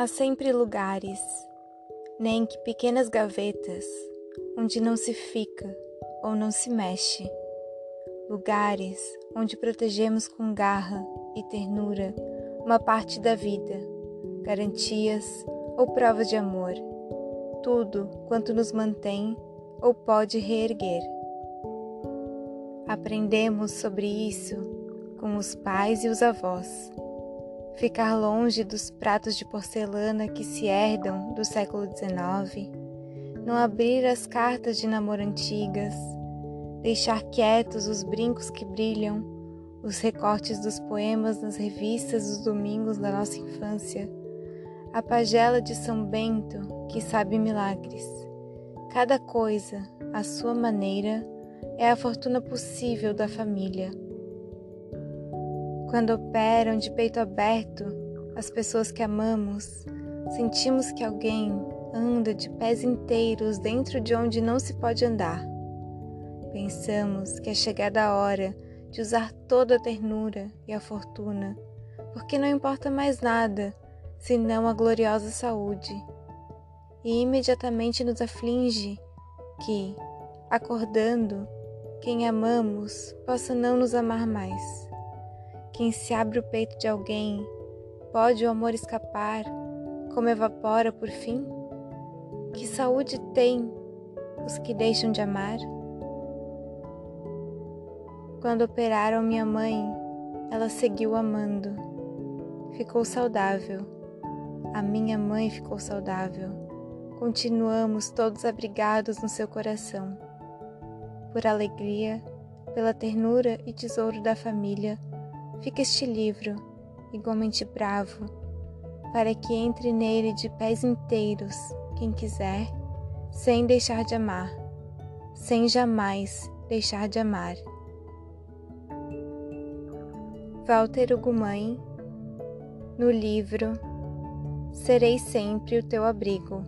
Há sempre lugares, nem que pequenas gavetas, onde não se fica ou não se mexe. Lugares onde protegemos com garra e ternura uma parte da vida, garantias ou provas de amor, tudo quanto nos mantém ou pode reerguer. Aprendemos sobre isso com os pais e os avós. Ficar longe dos pratos de porcelana que se herdam do século XIX, não abrir as cartas de namoro antigas, deixar quietos os brincos que brilham, os recortes dos poemas nas revistas dos domingos da nossa infância, a pagela de São Bento que sabe milagres. Cada coisa, à sua maneira, é a fortuna possível da família. Quando operam de peito aberto as pessoas que amamos, sentimos que alguém anda de pés inteiros dentro de onde não se pode andar. Pensamos que é chegada a hora de usar toda a ternura e a fortuna, porque não importa mais nada senão a gloriosa saúde. E imediatamente nos aflige que, acordando, quem amamos possa não nos amar mais. Quem se abre o peito de alguém, pode o amor escapar, como evapora por fim? Que saúde tem os que deixam de amar? Quando operaram minha mãe, ela seguiu amando. Ficou saudável. A minha mãe ficou saudável. Continuamos todos abrigados no seu coração por alegria, pela ternura e tesouro da família, fica este livro, igualmente bravo, para que entre nele de pés inteiros quem quiser, sem deixar de amar, sem jamais deixar de amar. Walter Ugumãe, no livro Serei sempre o teu abrigo.